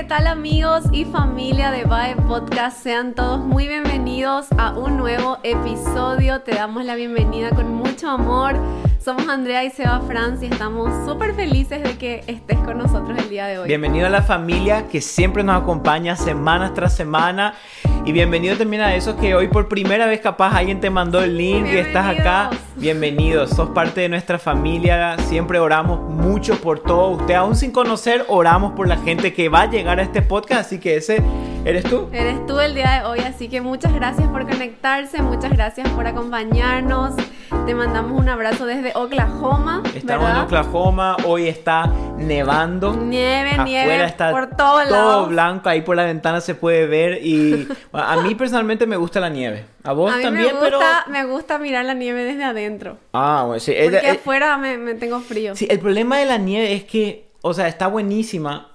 ¿qué tal amigos y familia de Bae Podcast? Sean todos muy bienvenidos a un nuevo episodio. Te damos la bienvenida con mucho amor. Somos Andrea y Seba Franz y estamos súper felices de que estés con nosotros el día de hoy. Bienvenido a la familia que siempre nos acompaña semanas tras semana. Y bienvenido también a esos que hoy por primera vez capaz alguien te mandó el link y estás acá. Bienvenidos, sos parte de nuestra familia. Siempre oramos mucho por todo. Usted aún sin conocer, oramos por la gente que va a llegar a este podcast. Así que ese eres tú. Eres tú el día de hoy. Así que muchas gracias por conectarse. Muchas gracias por acompañarnos. Te mandamos un abrazo desde Oklahoma. Estamos en Oklahoma. Hoy está nevando. Nieve, nieve. Está por todo Todo blanco. Ahí por la ventana se puede ver. Y a mí personalmente me gusta la nieve. A vos a también, me gusta, Me gusta mirar la nieve desde adentro. Ah, bueno, sí. Porque afuera me, me tengo frío. Sí, el problema de la nieve es que, o sea, está buenísima.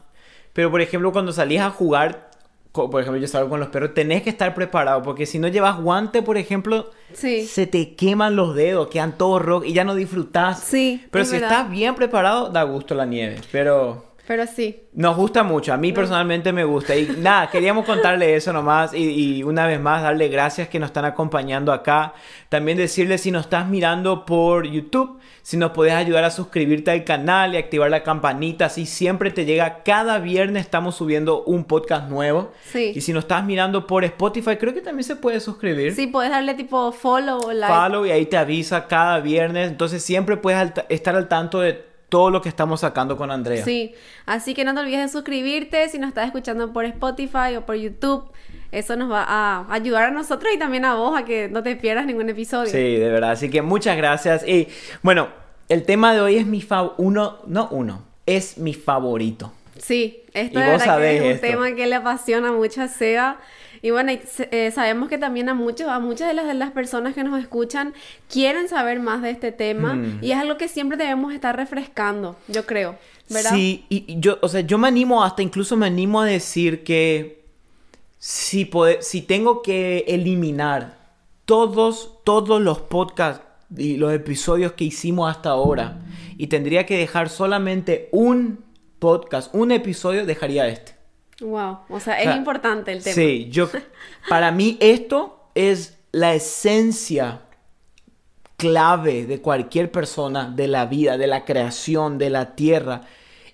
Pero, por ejemplo, cuando salís a jugar, por ejemplo, yo salgo con los perros, tenés que estar preparado, porque si no llevas guante, por ejemplo, se te queman los dedos, quedan todos rojos y ya no disfrutás. Sí. Pero si estás bien preparado, da gusto la nieve. Pero. Pero sí. Nos gusta mucho, a mí personalmente me gusta. Y nada, queríamos contarle eso nomás y, y, una vez más darle gracias que nos están acompañando acá. También decirle si nos estás mirando por YouTube, si nos puedes ayudar a suscribirte al canal y activar la campanita, así siempre te llega. Cada viernes estamos subiendo un podcast nuevo. Sí. Y si nos estás mirando por Spotify, creo que también se puede suscribir. Sí, puedes darle tipo follow o like. Follow y ahí te avisa cada viernes. Entonces siempre puedes estar al tanto de todo lo que estamos sacando con Andrea. Sí, así que no te olvides de suscribirte si nos estás escuchando por Spotify o por YouTube. Eso nos va a ayudar a nosotros y también a vos a que no te pierdas ningún episodio. Sí, de verdad. Así que muchas gracias. Y bueno, el tema de hoy es mi favorito. Uno, no uno, es mi favorito. Sí, esto es un tema que le apasiona mucho a Seba. Y bueno, eh, sabemos que también a muchos, a muchas de las, de las personas que nos escuchan quieren saber más de este tema mm. y es algo que siempre debemos estar refrescando, yo creo, ¿verdad? Sí, y yo, o sea, yo me animo, hasta incluso me animo a decir que si, si tengo que eliminar todos, todos los podcasts y los episodios que hicimos hasta ahora y tendría que dejar solamente un podcast, un episodio, dejaría este. Wow, o sea, es importante el tema. Sí, yo, para mí esto es la esencia clave de cualquier persona, de la vida, de la creación, de la tierra,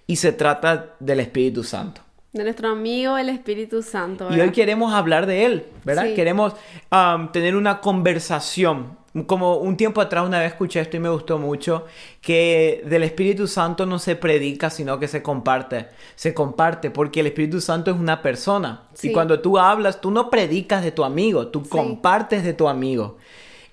y se trata del Espíritu Santo. De nuestro amigo el Espíritu Santo. ¿verdad? Y hoy queremos hablar de él, ¿verdad? Queremos um, tener una conversación como un tiempo atrás una vez escuché esto y me gustó mucho, que del Espíritu Santo no se predica, sino que se comparte. Se comparte porque el Espíritu Santo es una persona. Y cuando tú hablas, tú no predicas de tu amigo, tú compartes de tu amigo.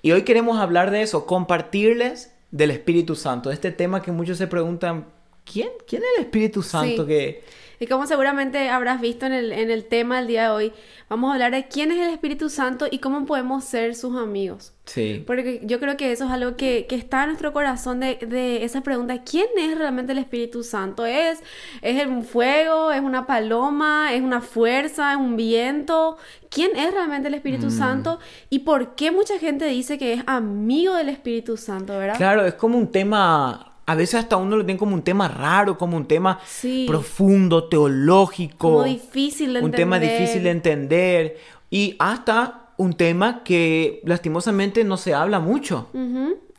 Y hoy queremos hablar de eso, compartirles del Espíritu Santo, este tema que muchos se preguntan, ¿quién, quién es el Espíritu Santo que y como seguramente habrás visto en el, en el tema del día de hoy, vamos a hablar de quién es el Espíritu Santo y cómo podemos ser sus amigos. Sí. Porque yo creo que eso es algo que, que está en nuestro corazón de, de, esa pregunta, ¿quién es realmente el Espíritu Santo? ¿Es, ¿Es un fuego? ¿Es una paloma? ¿Es una fuerza? ¿Es un viento? ¿Quién es realmente el Espíritu mm. Santo? ¿Y por qué mucha gente dice que es amigo del Espíritu Santo, verdad? Claro, es como un tema a veces hasta uno lo tiene como un tema raro, como un tema profundo, teológico. Como difícil de un entender. Un tema difícil de entender. Y hasta un tema que lastimosamente no se habla mucho.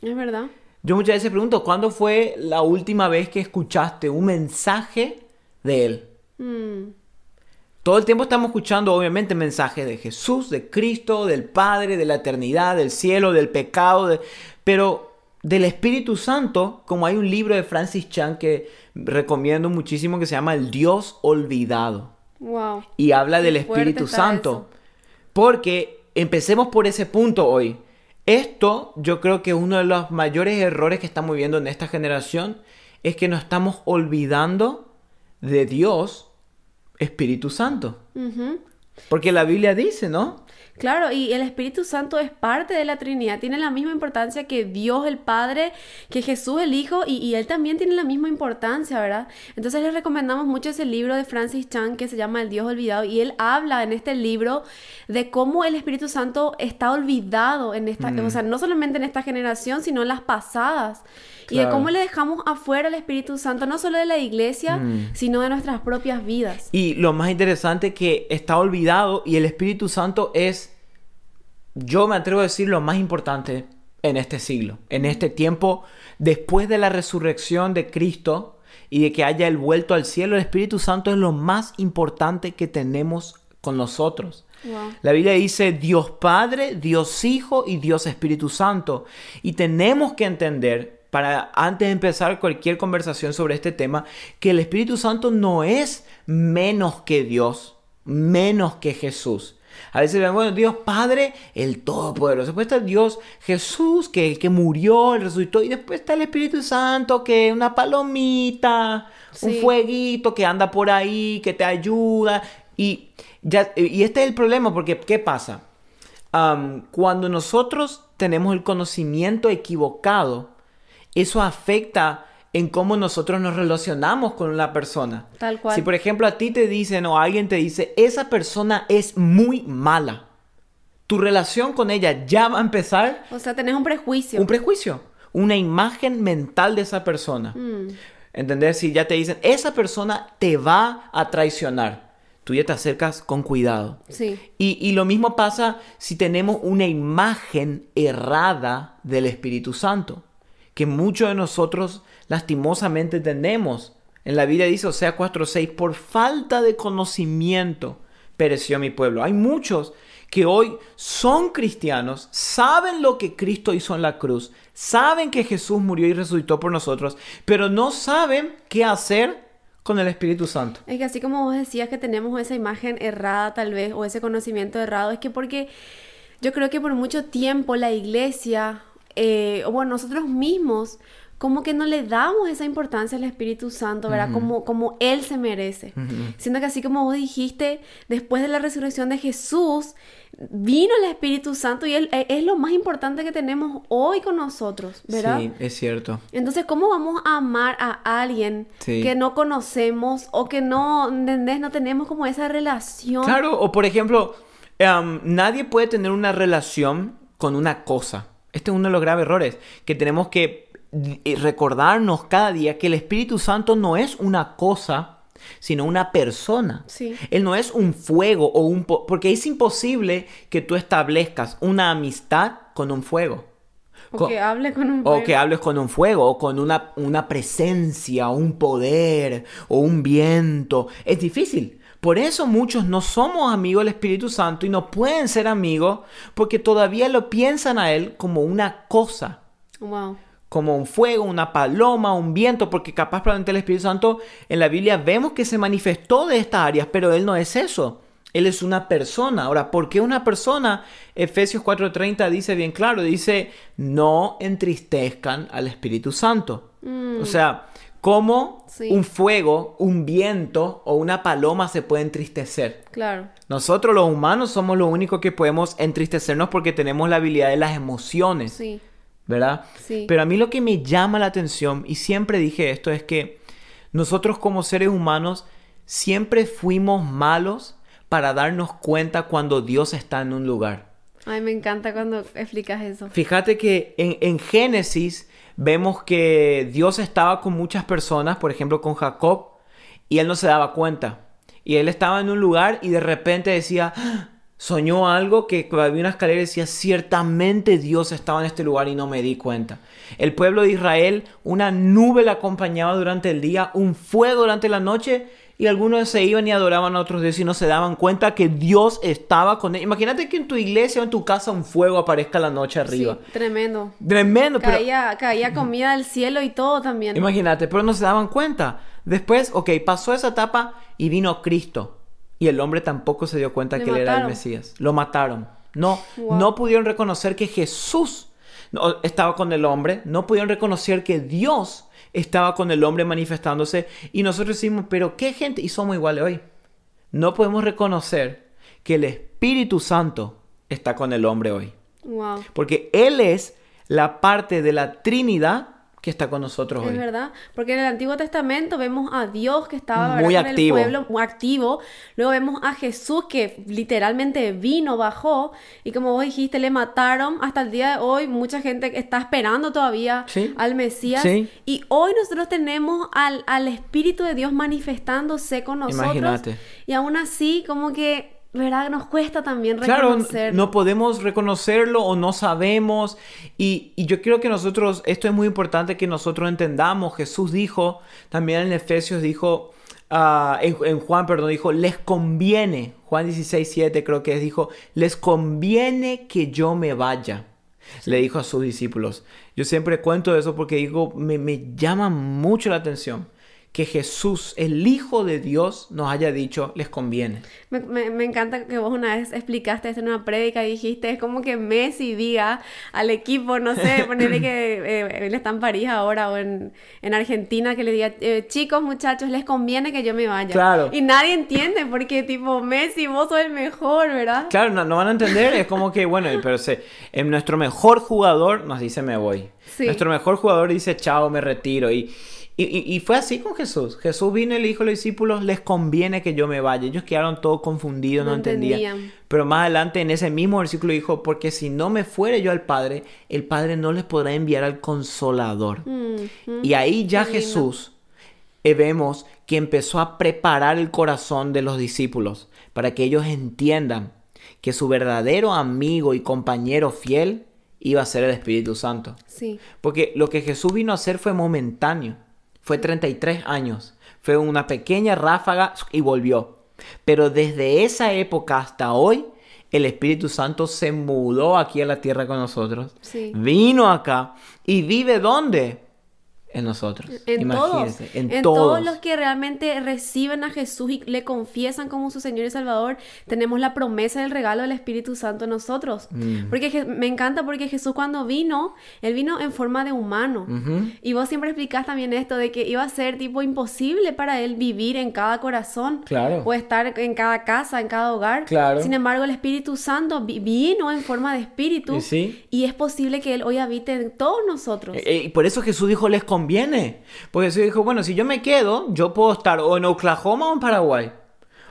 Es verdad. Yo muchas veces pregunto, ¿cuándo fue la última vez que escuchaste un mensaje de él? Mm. Todo el tiempo estamos escuchando, obviamente, mensajes de Jesús, de Cristo, del Padre, de la eternidad, del cielo, del pecado, pero del Espíritu Santo, como hay un libro de Francis Chan que recomiendo muchísimo que se llama El Dios Olvidado. Wow. Y habla del Espíritu Santo. Porque empecemos por ese punto hoy. Esto yo creo que uno de los mayores errores que estamos viendo en esta generación es que nos estamos olvidando de Dios Espíritu Santo. Porque la Biblia dice, ¿no? Claro, y el Espíritu Santo es parte de la Trinidad, tiene la misma importancia que Dios el Padre, que Jesús el Hijo, y, Él también tiene la misma importancia, ¿verdad? Entonces les recomendamos mucho ese libro de Francis Chan que se llama El Dios Olvidado, y él habla en este libro de cómo el Espíritu Santo está olvidado en esta, o sea, no solamente en esta generación, sino en las pasadas. Y de cómo le dejamos afuera al Espíritu Santo, no solo de la iglesia, mm. sino de nuestras propias vidas. Y lo más interesante que está olvidado y el Espíritu Santo es, yo me atrevo a decir, lo más importante en este siglo, en este tiempo, después de la resurrección de Cristo y de que haya el vuelto al cielo, el Espíritu Santo es lo más importante que tenemos con nosotros. La Biblia dice Dios Padre, Dios Hijo y Dios Espíritu Santo. Y tenemos que entender para antes de empezar cualquier conversación sobre este tema, que el Espíritu Santo no es menos que Dios, menos que Jesús. A veces ven, bueno, Dios Padre, el Todopoderoso. Después está Dios Jesús, que el que murió, el resucitó. Y después está el Espíritu Santo, que es una palomita, un fueguito que anda por ahí, que te ayuda. Y, ya, y este es el problema, porque ¿qué pasa? cuando nosotros tenemos el conocimiento equivocado, eso afecta en cómo nosotros nos relacionamos con una persona. Tal cual. Si por ejemplo a ti te dicen o alguien te dice, esa persona es muy mala, tu relación con ella ya va a empezar. O sea, tenés un prejuicio. Un prejuicio, una imagen mental de esa persona. Mm. ¿Entendés? Si ya te dicen, esa persona te va a traicionar. Tú ya te acercas con cuidado. Sí. Y, y lo mismo pasa si tenemos una imagen errada del Espíritu Santo que muchos de nosotros lastimosamente tenemos. En la Biblia dice, o sea, 4.6, por falta de conocimiento pereció mi pueblo. Hay muchos que hoy son cristianos, saben lo que Cristo hizo en la cruz, saben que Jesús murió y resucitó por nosotros, pero no saben qué hacer con el Espíritu Santo. Es que así como vos decías que tenemos esa imagen errada tal vez, o ese conocimiento errado, es que porque yo creo que por mucho tiempo la iglesia eh, o bueno, nosotros mismos, como que no le damos esa importancia al Espíritu Santo, ¿verdad? como, como Él se merece. Siendo que así como vos dijiste, después de la resurrección de Jesús, vino el Espíritu Santo y Él e, es lo más importante que tenemos hoy con nosotros, ¿verdad? Sí, es cierto. Entonces, ¿cómo vamos a amar a alguien que no conocemos o que no, ¿entendés? No tenemos como esa relación. Claro, o por ejemplo, em, nadie puede tener una relación con una cosa. Este es uno de los graves errores, que tenemos que eh, recordarnos cada día que el Espíritu Santo no es una cosa, sino una persona. Él no es un fuego o un... porque es imposible que tú establezcas una amistad con un fuego. O que hables con un fuego. O que hables con un fuego, o con una, una presencia, un poder, o un viento. Es difícil. Por eso muchos no somos amigos del Espíritu Santo y no pueden ser amigos porque todavía lo piensan a Él como una cosa. Como un fuego, una paloma, un viento, porque capaz probablemente el Espíritu Santo en la Biblia vemos que se manifestó de estas áreas, pero Él no es eso. Él es una persona. Ahora, ¿por qué una persona? Efesios 4:30 dice bien claro, dice, no entristezcan al Espíritu Santo. Mm. O sea, cómo un fuego, un viento o una paloma se puede entristecer. Claro. Nosotros los humanos somos los únicos que podemos entristecernos porque tenemos la habilidad de las emociones. Sí. ¿Verdad? Sí. Pero a mí lo que me llama la atención, y siempre dije esto, es que nosotros como seres humanos siempre fuimos malos para darnos cuenta cuando Dios está en un lugar. Ay, me encanta cuando explicas eso. Fíjate que en, en Génesis vemos que Dios estaba con muchas personas, por ejemplo con Jacob, y él no se daba cuenta. Y él estaba en un lugar y de repente decía, ¡Ah! soñó algo que había una escalera y decía, ciertamente Dios estaba en este lugar y no me di cuenta. El pueblo de Israel, una nube le acompañaba durante el día, un fuego durante la noche y algunos se iban y adoraban a otros dioses y no se daban cuenta que Dios estaba con ellos. Imagínate que en tu iglesia o en tu casa un fuego aparezca la noche arriba. Sí, tremendo. Tremendo. Caía, caía comida del cielo y todo también. Imagínate, pero no se daban cuenta. Después, ok, pasó esa etapa y vino Cristo. Y el hombre tampoco se dio cuenta que él era el Mesías. Lo mataron. No, no pudieron reconocer que Jesús estaba con el hombre. No pudieron reconocer que Dios estaba con el hombre manifestándose y nosotros decimos, pero qué gente, y somos iguales hoy. No podemos reconocer que el Espíritu Santo está con el hombre hoy. Wow. Porque Él es la parte de la Trinidad que está con nosotros Es hoy. verdad, porque en el Antiguo Testamento vemos a Dios que estaba Muy ¿verdad? con activo. el pueblo muy activo, luego vemos a Jesús que literalmente vino, bajó y como vos dijiste le mataron, hasta el día de hoy mucha gente está esperando todavía Sí. al Mesías Sí. y hoy nosotros tenemos al, al Espíritu de Dios manifestándose con nosotros Imagínate. y aún así como que, ¿verdad? Nos cuesta también Claro, reconocer. no podemos reconocerlo o no sabemos. Y, y yo quiero que nosotros, esto es muy importante que nosotros entendamos. Jesús dijo, también en Efesios dijo, ah, en, en Juan, perdón, dijo, les conviene, Juan 16, 7 creo que es, dijo, les conviene que yo me vaya. Le dijo a sus discípulos. Yo siempre cuento eso porque digo, me, me llama mucho la atención que Jesús, el Hijo de Dios, nos haya dicho, les conviene. Me, me- me encanta que vos una vez explicaste esto en una prédica y dijiste, es como que Messi diga al equipo, no sé, ponerle que eh, él está en París ahora o en, en Argentina, que le diga, eh, chicos, muchachos, les conviene que yo me vaya. Claro. Y nadie entiende porque tipo, Messi, vos sos el mejor, ¿verdad? Claro, no, no van a entender, es como que, bueno, pero se, en nuestro mejor jugador nos dice me voy. Sí. Nuestro mejor jugador dice chao, me retiro. Y, y, y- y fue así con Jesús. Jesús vino y le dijo a los discípulos, les conviene que yo me vaya. Ellos quedaron todos confundidos, no, No entendían. entendían. Pero más adelante en ese mismo versículo dijo, porque si no me fuere yo al Padre, el Padre no les podrá enviar al consolador. Mm. Y ahí ya Qué. Jesús eh, vemos que empezó a preparar el corazón de los discípulos para que ellos entiendan que su verdadero amigo y compañero fiel iba a ser el Espíritu Santo. Sí, Porque lo que Jesús vino a hacer fue momentáneo. Fue 33 años. Fue una pequeña ráfaga y volvió. Pero desde esa época hasta hoy, el Espíritu Santo se mudó aquí a la tierra con nosotros. Sí. Vino acá y vive ¿dónde? En nosotros. En todos, Imagínense, En, en todos. todos los que realmente reciben a Jesús y le confiesan como su Señor y Salvador, tenemos la promesa del regalo del Espíritu Santo en nosotros. Mm. Porque me encanta porque Jesús cuando vino, Él vino en forma de humano. Ujú. Y vos siempre explicás también esto de que iba a ser tipo imposible para Él vivir en cada corazón. Claro. O estar en cada casa, en cada hogar. Claro. Sin embargo, el Espíritu Santo vi- vino en forma de espíritu. Y sí. Y es posible que Él hoy habite en todos nosotros. Eh, eh, Y por eso Jesús dijo, les conviene. Porque Jesús dijo, bueno, si yo me quedo, yo puedo estar o en Oklahoma o en Paraguay.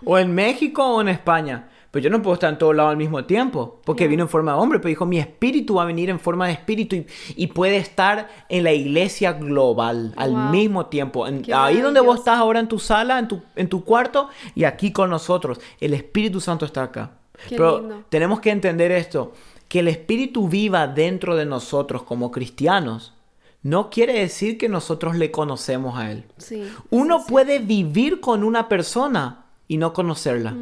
O en México o en España. Pero yo no puedo estar en todos lados al mismo tiempo. Porque vino en forma de hombre. Pero dijo, mi espíritu va a venir en forma de espíritu. Y, y puede estar en la iglesia global al Wow. mismo tiempo. En- ahí donde vos estás ahora en tu sala, en tu, en tu cuarto. Y aquí con nosotros. El Espíritu Santo está acá. Qué Pero lindo. tenemos que entender esto, que el Espíritu viva dentro de nosotros como cristianos, no quiere decir que nosotros le conocemos a Él. Sí. Uno puede vivir con una persona y no conocerla.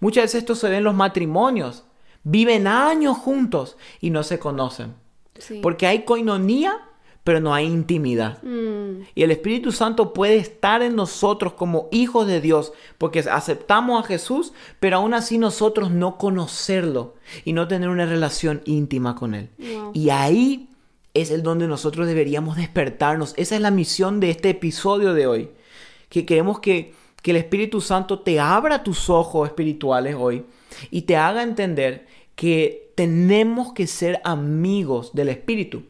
Muchas veces esto se ve en los matrimonios. Viven años juntos y no se conocen. Sí. Porque hay coinonía, pero no hay intimidad. Mm, Y el Espíritu Santo puede estar en nosotros como hijos de Dios, porque aceptamos a Jesús, pero aún así nosotros no conocerlo y no tener una relación íntima con Él. Wow. Y ahí es el donde nosotros deberíamos despertarnos. Esa es la misión de este episodio de hoy. Que queremos que, que el Espíritu Santo te abra tus ojos espirituales hoy y te haga entender que tenemos que ser amigos del Espíritu.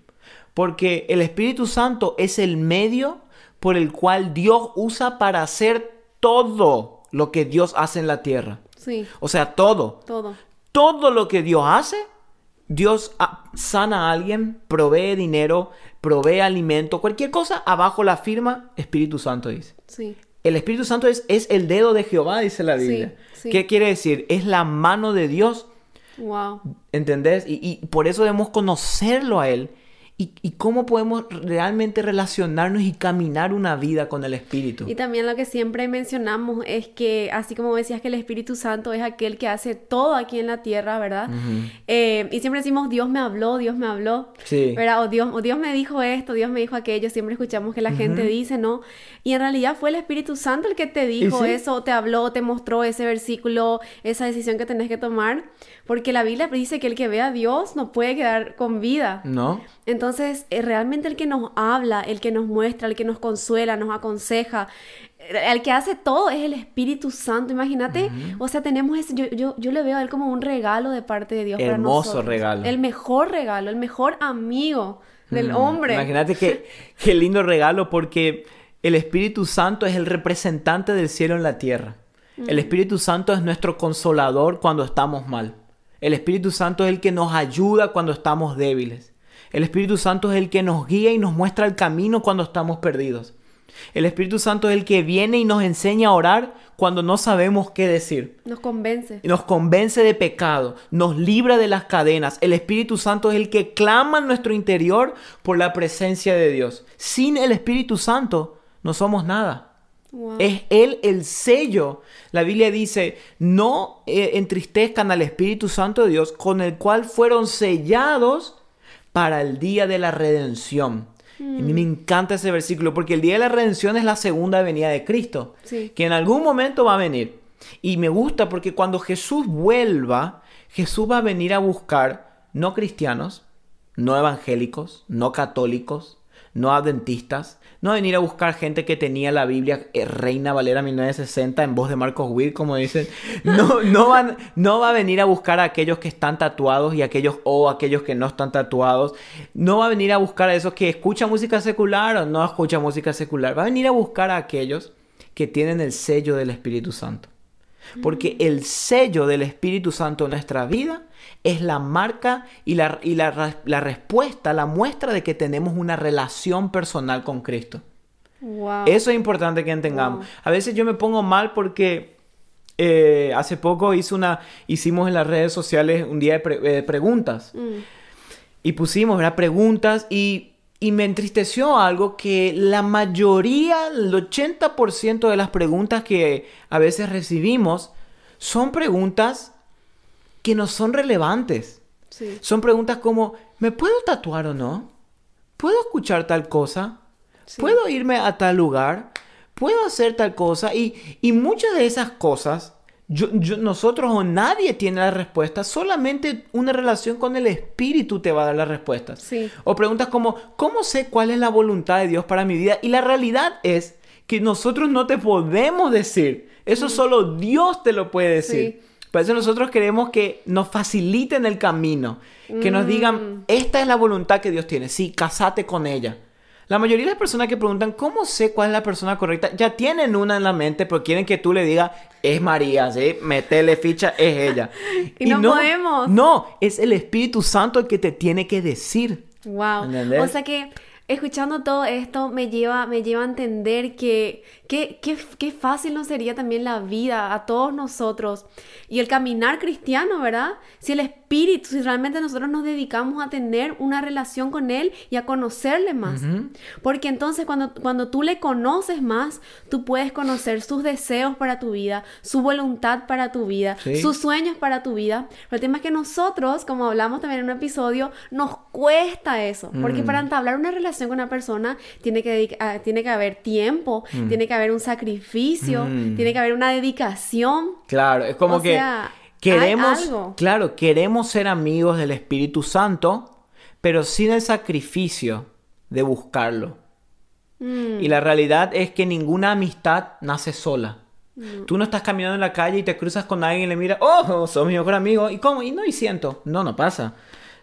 Porque el Espíritu Santo es el medio por el cual Dios usa para hacer todo lo que Dios hace en la tierra. sí, O sea, todo. todo. Todo lo que Dios hace, Dios ah, sana a alguien, provee dinero, provee alimento, cualquier cosa, abajo la firma Espíritu Santo dice. Sí. El Espíritu Santo es, es el dedo de Jehová, dice la Sí, Biblia. sí. ¿Qué quiere decir? Es la mano de Dios Wow. ¿Entendés? Y, y por eso debemos conocerlo a Él. Y, y cómo podemos realmente relacionarnos y caminar una vida con el Espíritu. Y también lo que siempre mencionamos es que, así como decías que el Espíritu Santo es aquel que hace todo aquí en la tierra, ¿verdad? Eh, y siempre decimos, Dios me habló, Dios me habló, Sí. ¿verdad? O Dios, o Dios me dijo esto, Dios me dijo aquello, siempre escuchamos que la gente dice, ¿no? Y en realidad fue el Espíritu Santo el que te dijo sí? eso, te habló, te mostró ese versículo, esa decisión que tenés que tomar, Porque la Biblia dice que el que ve a Dios no puede quedar con vida. No. Entonces, eh, realmente el que nos habla, el que nos muestra, el que nos consuela, nos aconseja, el que hace todo es el Espíritu Santo. Imagínate, o sea, tenemos ese, yo, yo, yo, le veo a él como un regalo de parte de Dios. Hermoso para nosotros. regalo. El mejor regalo, el mejor amigo del hombre. Imagínate que, qué lindo regalo porque el Espíritu Santo es el representante del cielo en la tierra. El Espíritu Santo es nuestro consolador cuando estamos mal. El Espíritu Santo es el que nos ayuda cuando estamos débiles. El Espíritu Santo es el que nos guía y nos muestra el camino cuando estamos perdidos. El Espíritu Santo es el que viene y nos enseña a orar cuando no sabemos qué decir. Nos convence. Nos convence de pecado, nos libra de las cadenas. El Espíritu Santo es el que clama en nuestro interior por la presencia de Dios. Sin el Espíritu Santo no somos nada. Wow. Es Él el sello. La Biblia dice, no eh, entristezcan al Espíritu Santo de Dios con el cual fueron sellados para el día de la redención. A mí me encanta ese versículo porque el día de la redención es la segunda venida de Cristo, Sí. que en algún momento va a venir. Y me gusta porque cuando Jesús vuelva, Jesús va a venir a buscar no cristianos, no evangélicos, no católicos, no adventistas, no venir a buscar gente que tenía la Biblia eh, Reina Valera 1960 en voz de Marcos Witt, como dicen. No, no, van, no va a venir a buscar a aquellos que están tatuados y aquellos o aquellos que no están tatuados. No va a venir a buscar a esos que escuchan música secular o no escuchan música secular. Va a venir a buscar a aquellos que tienen el sello del Espíritu Santo. Porque el sello del Espíritu Santo en nuestra vida es la marca y, la, y la, la, respuesta, la muestra de que tenemos una relación personal con Cristo. Wow. Eso es importante que entendamos. Wow. A veces yo me pongo mal porque eh, hace poco hice una, hicimos en las redes sociales un día de pre, eh, preguntas. Mm. Y pusimos ¿verdad? preguntas y, y me entristeció algo que la mayoría, el 80% de las preguntas que a veces recibimos son preguntas que no son relevantes. Sí. Son preguntas como, ¿me puedo tatuar o no? ¿Puedo escuchar tal cosa? Sí. ¿Puedo irme a tal lugar? ¿Puedo hacer tal cosa? Y, y muchas de esas cosas, yo, yo, nosotros o nadie tiene la respuesta, solamente una relación con el Espíritu te va a dar las respuestas. Sí. O preguntas como, ¿cómo sé cuál es la voluntad de Dios para mi vida? Y la realidad es que nosotros no te podemos decir. Eso mm. solo Dios te lo puede decir. Sí. Por eso nosotros queremos que nos faciliten el camino, que nos digan, esta es la voluntad que Dios tiene, sí, casate con ella. La mayoría de las personas que preguntan, ¿cómo sé cuál es la persona correcta? Ya tienen una en la mente, pero quieren que tú le digas, es María, ¿sí? Metele ficha, es ella. y, y, no, podemos. No, es el Espíritu Santo el que te tiene que decir. Wow. ¿Entendés? O sea que escuchando todo esto me lleva, me lleva a entender que qué fácil nos sería también la vida a todos nosotros y el caminar cristiano, ¿verdad? Si el Espíritu, si realmente nosotros nos dedicamos a tener una relación con Él y a conocerle más. Uh -huh. Porque entonces cuando, cuando tú le conoces más, tú puedes conocer sus deseos para tu vida, su voluntad para tu vida, Sí. sus sueños para tu vida. Pero el tema es que nosotros, como hablamos también en un episodio, nos cuesta eso. Porque Mm. para entablar una relación con una persona tiene que, dedica- tiene que haber tiempo, Mm. tiene que haber un sacrificio, Mm. tiene que haber una dedicación. Claro, es como O que sea, hay queremos, algo. claro, queremos ser amigos del Espíritu Santo, pero sin el sacrificio de buscarlo. Mm, Y la realidad es que ninguna amistad nace sola. Tú no estás caminando en la calle y te cruzas con alguien y le miras, oh, sos mi mejor amigo. ¿Y cómo? Y no, y siento. No, no pasa.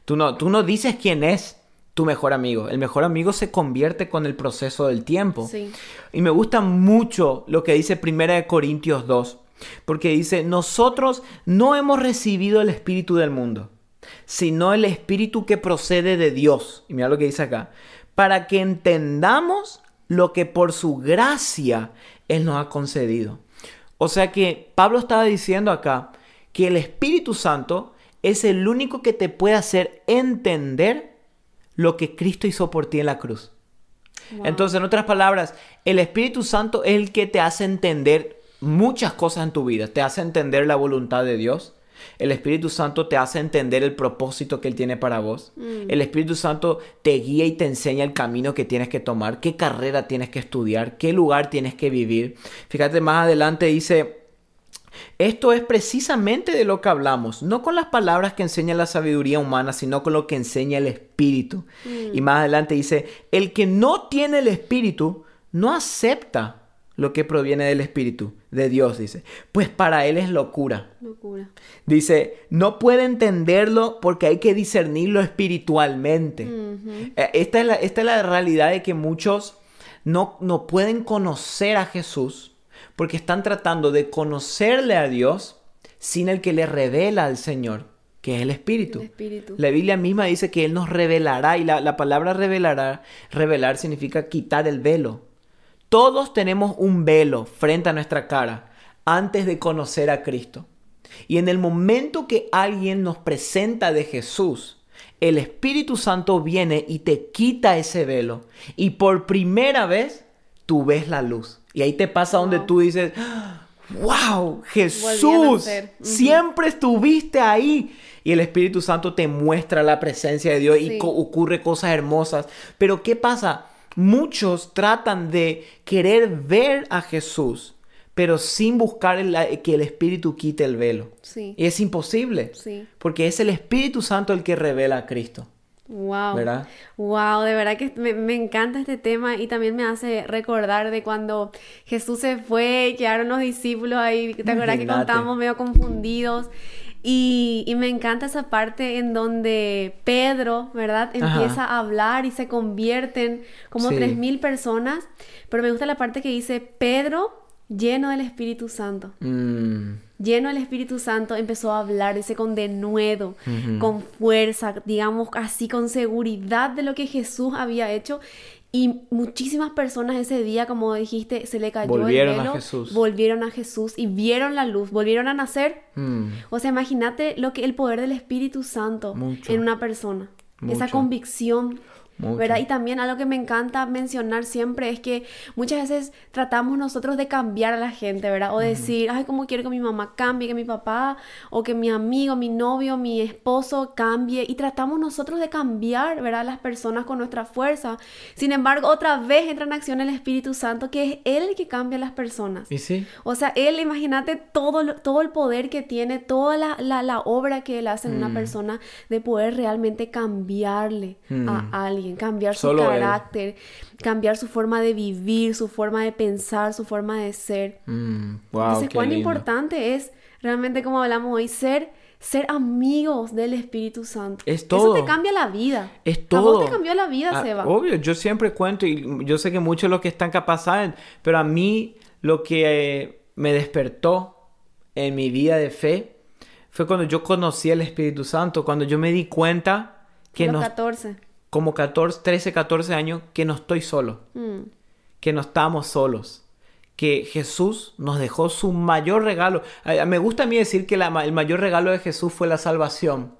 Tú no, tú no dices quién es tu mejor amigo. El mejor amigo se convierte con el proceso del tiempo. Sí. Y me gusta mucho lo que dice 1 Corintios 2, porque dice, nosotros no hemos recibido el espíritu del mundo, sino el espíritu que procede de Dios. Y mira lo que dice acá, para que entendamos lo que por su gracia Él nos ha concedido. O sea que Pablo estaba diciendo acá que el Espíritu Santo es el único que te puede hacer entender lo que Cristo hizo por ti en la cruz. Wow. Entonces, en otras palabras, el Espíritu Santo es el que te hace entender muchas cosas en tu vida. Te hace entender la voluntad de Dios. El Espíritu Santo te hace entender el propósito que Él tiene para vos. Mm. El Espíritu Santo te guía y te enseña el camino que tienes que tomar, qué carrera tienes que estudiar, qué lugar tienes que vivir. Fíjate, más adelante dice, Esto es precisamente de lo que hablamos, no con las palabras que enseña la sabiduría humana, sino con lo que enseña el Espíritu. Y más adelante dice, el que no tiene el Espíritu no acepta lo que proviene del Espíritu, de Dios, dice. Pues para él es locura. Locura. Dice, no puede entenderlo porque hay que discernirlo espiritualmente. Eh, esta, es la, esta es la realidad de que muchos no, no pueden conocer a Jesús porque están tratando de conocerle a Dios sin el que le revela al Señor, que es el Espíritu. El Espíritu. La Biblia misma dice que Él nos revelará y la, la palabra revelará, revelar significa quitar el velo. Todos tenemos un velo frente a nuestra cara antes de conocer a Cristo. Y en el momento que alguien nos presenta de Jesús, el Espíritu Santo viene y te quita ese velo. Y por primera vez tú ves la luz. Y ahí te pasa donde tú dices, wow, Jesús, siempre estuviste ahí. Y el Espíritu Santo te muestra la presencia de Dios y ocurre cosas hermosas. Pero ¿qué pasa? Muchos tratan de querer ver a Jesús, pero sin buscar que el Espíritu quite el velo. Sí. Y es imposible. Sí. Porque es el Espíritu Santo el que revela a Cristo. Wow. ¿Verdad? Wow, de verdad que me, me, encanta este tema y también me hace recordar de cuando Jesús se fue, quedaron los discípulos ahí, ¿te acuerdas que contamos medio confundidos? Y, y, me encanta esa parte en donde Pedro, ¿verdad? Empieza a hablar y se convierten como tres mil personas. Pero me gusta la parte que dice Pedro lleno del Espíritu Santo. Mm. Lleno del Espíritu Santo empezó a hablar, dice, con denuedo, con fuerza, digamos así, con seguridad de lo que Jesús había hecho. Y muchísimas personas ese día, como dijiste, se le cayó volvieron el velo, a Jesús. volvieron a Jesús y vieron la luz, volvieron a nacer. Mm. O sea, imagínate lo que el poder del Espíritu Santo Mucho. en una persona. Esa convicción Mucho. ¿verdad? Y también algo que me encanta mencionar siempre es que muchas veces tratamos nosotros de cambiar a la gente, ¿verdad? O decir, ay, ¿cómo quiero que mi mamá cambie, que mi papá, o que mi amigo, mi novio, mi esposo cambie? Y tratamos nosotros de cambiar, ¿verdad? Las personas con nuestra fuerza. Sin embargo, otra vez entra en acción el Espíritu Santo, que es Él el que cambia a las personas. ¿Y sí? O sea, Él, imagínate todo, todo el poder que tiene, toda la, la- la obra que Él hace en una persona de poder realmente cambiarle a alguien, cambiar su Solo Él. carácter, cambiar su forma de vivir, su forma de pensar, su forma de ser. Mm, wow, Entonces, cuán lindo. importante es realmente, como hablamos hoy, ser, ser amigos del Espíritu Santo. Es Eso todo. te cambia la vida. Es A todo. vos te cambió la vida, Ah, Seba. Obvio, yo siempre cuento y yo sé que muchos de los que están capaz saben, pero a mí lo que eh, me despertó en mi vida de fe fue cuando yo conocí al Espíritu Santo, cuando yo me di cuenta que Los no, 14. Como 14, 13, 14 años, que no estoy solo, Mm. que no estamos solos. Que Jesús nos dejó su mayor regalo. Me gusta a mí decir que la el mayor regalo de Jesús fue la salvación.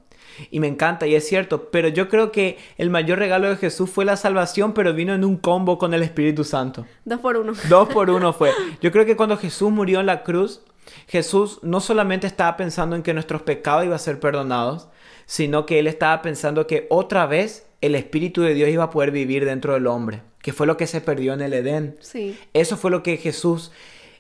Y me encanta, y es cierto, pero yo creo que el mayor regalo de Jesús fue la salvación, pero vino en un combo con el Espíritu Santo. Dos por uno. Dos por uno fue. Yo creo que cuando Jesús murió en la cruz, Jesús no solamente estaba pensando en que nuestros pecados iban a ser perdonados, sino que él estaba pensando que otra vez el Espíritu de Dios iba a poder vivir dentro del hombre, que fue lo que se perdió en el Edén. Sí. Eso fue lo que Jesús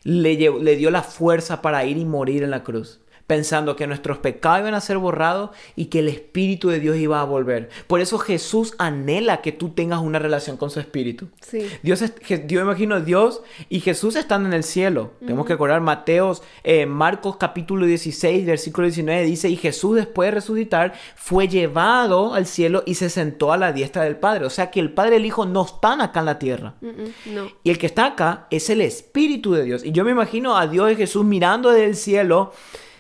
le, llevó- le dio la fuerza para ir y morir en la cruz. Pensando que nuestros pecados iban a ser borrados y que el Espíritu de Dios iba a volver. Por eso Jesús anhela que tú tengas una relación con su Espíritu. Sí. Dios, es, yo imagino Dios y Jesús están en el cielo. Tenemos que acordar Mateos, eh, Marcos capítulo 16, versículo 19 dice, y Jesús después de resucitar fue llevado al cielo y se sentó a la diestra del Padre. O sea que el Padre y el Hijo no están acá en la tierra. No. Y el que está acá es el Espíritu de Dios. Y yo me imagino a Dios y Jesús mirando desde el cielo.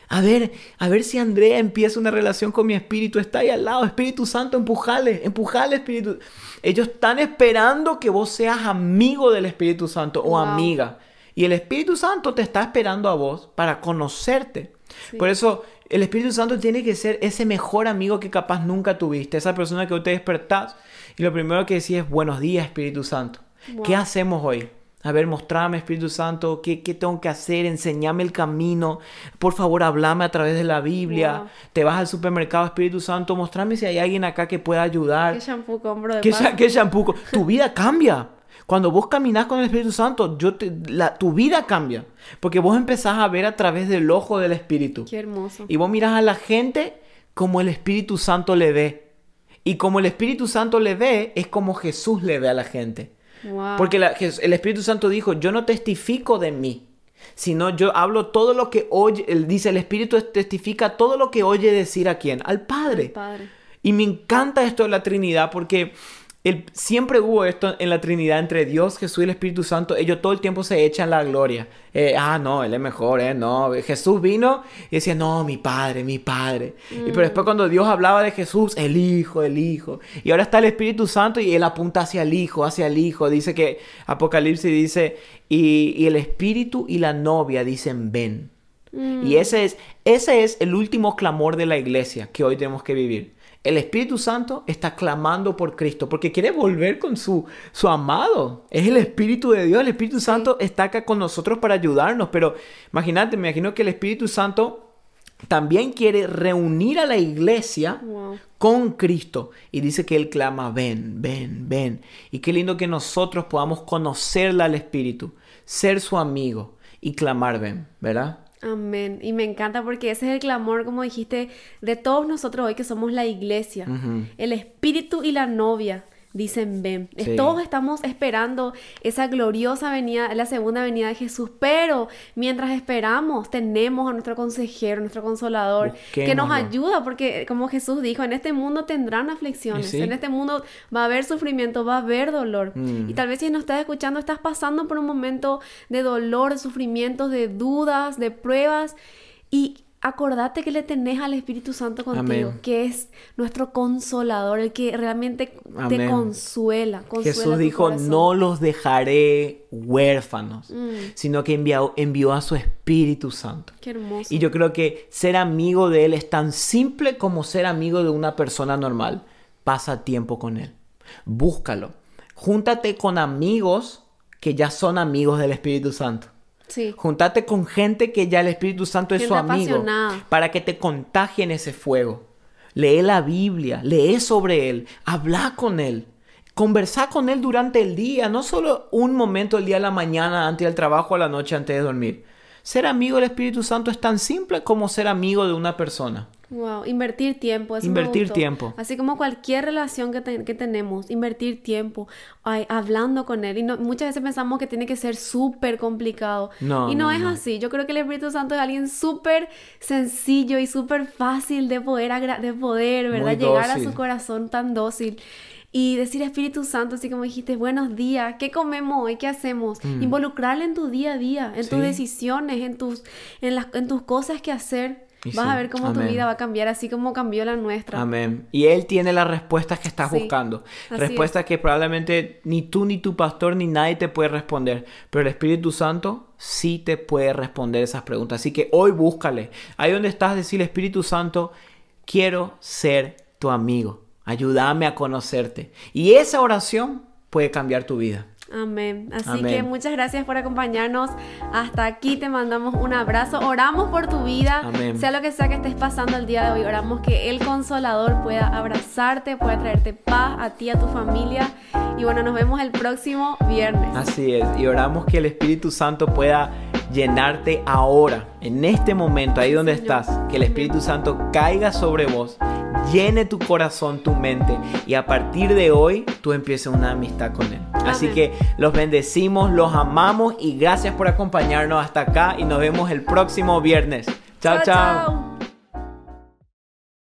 A ver, a ver si Andrea empieza una relación con mi espíritu. Está ahí al lado. Espíritu Santo, empujale, empujale, Espíritu. Ellos están esperando que vos seas amigo del Espíritu Santo o amiga. Y el Espíritu Santo te está esperando a vos para conocerte. Sí. Por eso el Espíritu Santo tiene que ser ese mejor amigo que capaz nunca tuviste. Esa persona que vos te despertás y lo primero que decís es buenos días Espíritu Santo. Wow. ¿Qué hacemos hoy? A ver, mostrame Espíritu Santo, ¿qué, qué tengo que hacer? Enseñame el camino. Por favor, hablame a través de la Biblia. Wow. Te vas al supermercado, Espíritu Santo, mostrame si hay alguien acá que pueda ayudar. ¿Qué shampoo compro de ¿Qué, paso? qué shampoo? Tu vida cambia. Cuando vos caminás con el Espíritu Santo, yo tu vida cambia. Porque vos empezás a ver a través del ojo del Espíritu. Qué hermoso. Y vos mirás a la gente como el Espíritu Santo le ve. Y como el Espíritu Santo le ve, es como Jesús le ve a la gente. Porque el Espíritu Santo dijo, yo no testifico de mí, sino yo hablo todo lo que oye, él dice, el Espíritu testifica todo lo que oye decir a quién, al Padre. Al Padre. Y me encanta esto de la Trinidad porque siempre hubo esto en la Trinidad entre Dios, Jesús y el Espíritu Santo. Ellos todo el tiempo se echan la gloria. Eh, ah, no, Él es mejor, ¿eh? No, Jesús vino y decía, no, mi Padre, mi Padre. Y pero después cuando Dios hablaba de Jesús, el Hijo, el Hijo. Y ahora está el Espíritu Santo y Él apunta hacia el Hijo, hacia el Hijo. Dice que Apocalipsis dice, y, el Espíritu y la novia dicen, ven. Y mm. ese es, ese es el último clamor de la iglesia que hoy tenemos que vivir el Espíritu Santo está clamando por Cristo porque quiere volver con su, su amado. Es el Espíritu de Dios. El Espíritu Santo está acá con nosotros para ayudarnos. Pero imagínate, me imagino que el Espíritu Santo también quiere reunir a la iglesia con Cristo. Y dice que Él clama, ven, ven, ven. Y qué lindo que nosotros podamos conocerle al Espíritu, ser su amigo y clamar, ven, ¿verdad? Amén. Y me encanta porque ese es el clamor, como dijiste, de todos nosotros hoy que somos la iglesia, el espíritu y la novia dicen ven. Todos estamos esperando esa gloriosa venida, la segunda venida de Jesús, pero mientras esperamos tenemos a nuestro consejero, nuestro consolador, que nos ayuda, porque como Jesús dijo, en este mundo tendrán aflicciones, en este mundo va a haber sufrimiento, va a haber dolor. Mm. Y tal vez si nos estás escuchando, estás pasando por un momento de dolor, de sufrimientos, de dudas, de pruebas. Y acordate que le tenés al Espíritu Santo contigo, que es nuestro consolador, el que realmente te consuela. Jesús dijo, no los dejaré huérfanos, mm. sino que envió, envió a su Espíritu Santo. Qué hermoso. Y yo creo que ser amigo de Él es tan simple como ser amigo de una persona normal. Pasa tiempo con Él. Búscalo. Júntate con amigos que ya son amigos del Espíritu Santo. Sí. Juntate con gente que ya el Espíritu Santo es su amigo para que te contagien ese fuego. Lee la Biblia, lee sobre él, habla con él, conversa con él durante el día, no solo un momento el día de la mañana antes del trabajo o la noche antes de dormir. Ser amigo del Espíritu Santo es tan simple como ser amigo de una persona. Wow, invertir tiempo. invertir tiempo. Así como cualquier relación que, tenemos, invertir tiempo hablando con Él. Y muchas veces pensamos que tiene que ser súper complicado. No, y no, es así. Yo creo que el Espíritu Santo es alguien súper sencillo y súper fácil de poder, de poder ¿verdad? Llegar a su corazón tan dócil y decir Espíritu Santo, así como dijiste, buenos días, ¿qué comemos hoy? ¿Qué hacemos? Mm. Involucrarle en tu día a día, en tus decisiones, en tus, en, las, en tus cosas que hacer. Vas a ver cómo tu vida va a cambiar, así como cambió la nuestra. Amén. Y Él tiene las respuestas que estás buscando. Respuestas que probablemente ni tú, ni tu pastor, ni nadie te puede responder. Pero el Espíritu Santo sí te puede responder esas preguntas. Así que hoy búscale. Ahí donde estás, decirle Espíritu Santo, quiero ser tu amigo. Ayúdame a conocerte. Y esa oración puede cambiar tu vida. Amén. Así que muchas gracias por acompañarnos. Hasta aquí te mandamos un abrazo. Oramos por tu vida. Sea lo que sea que estés pasando el día de hoy. Oramos que el consolador pueda abrazarte, pueda traerte paz a ti, a tu familia. Y bueno, nos vemos el próximo viernes. Así es. Y oramos que el Espíritu Santo pueda llenarte ahora, en este momento, ahí donde estás. Que el Espíritu Santo caiga sobre vos llene tu corazón, tu mente y a partir de hoy tú empieces una amistad con Él. Así que los bendecimos, los amamos y gracias por acompañarnos hasta acá y nos vemos el próximo viernes. chao. chao.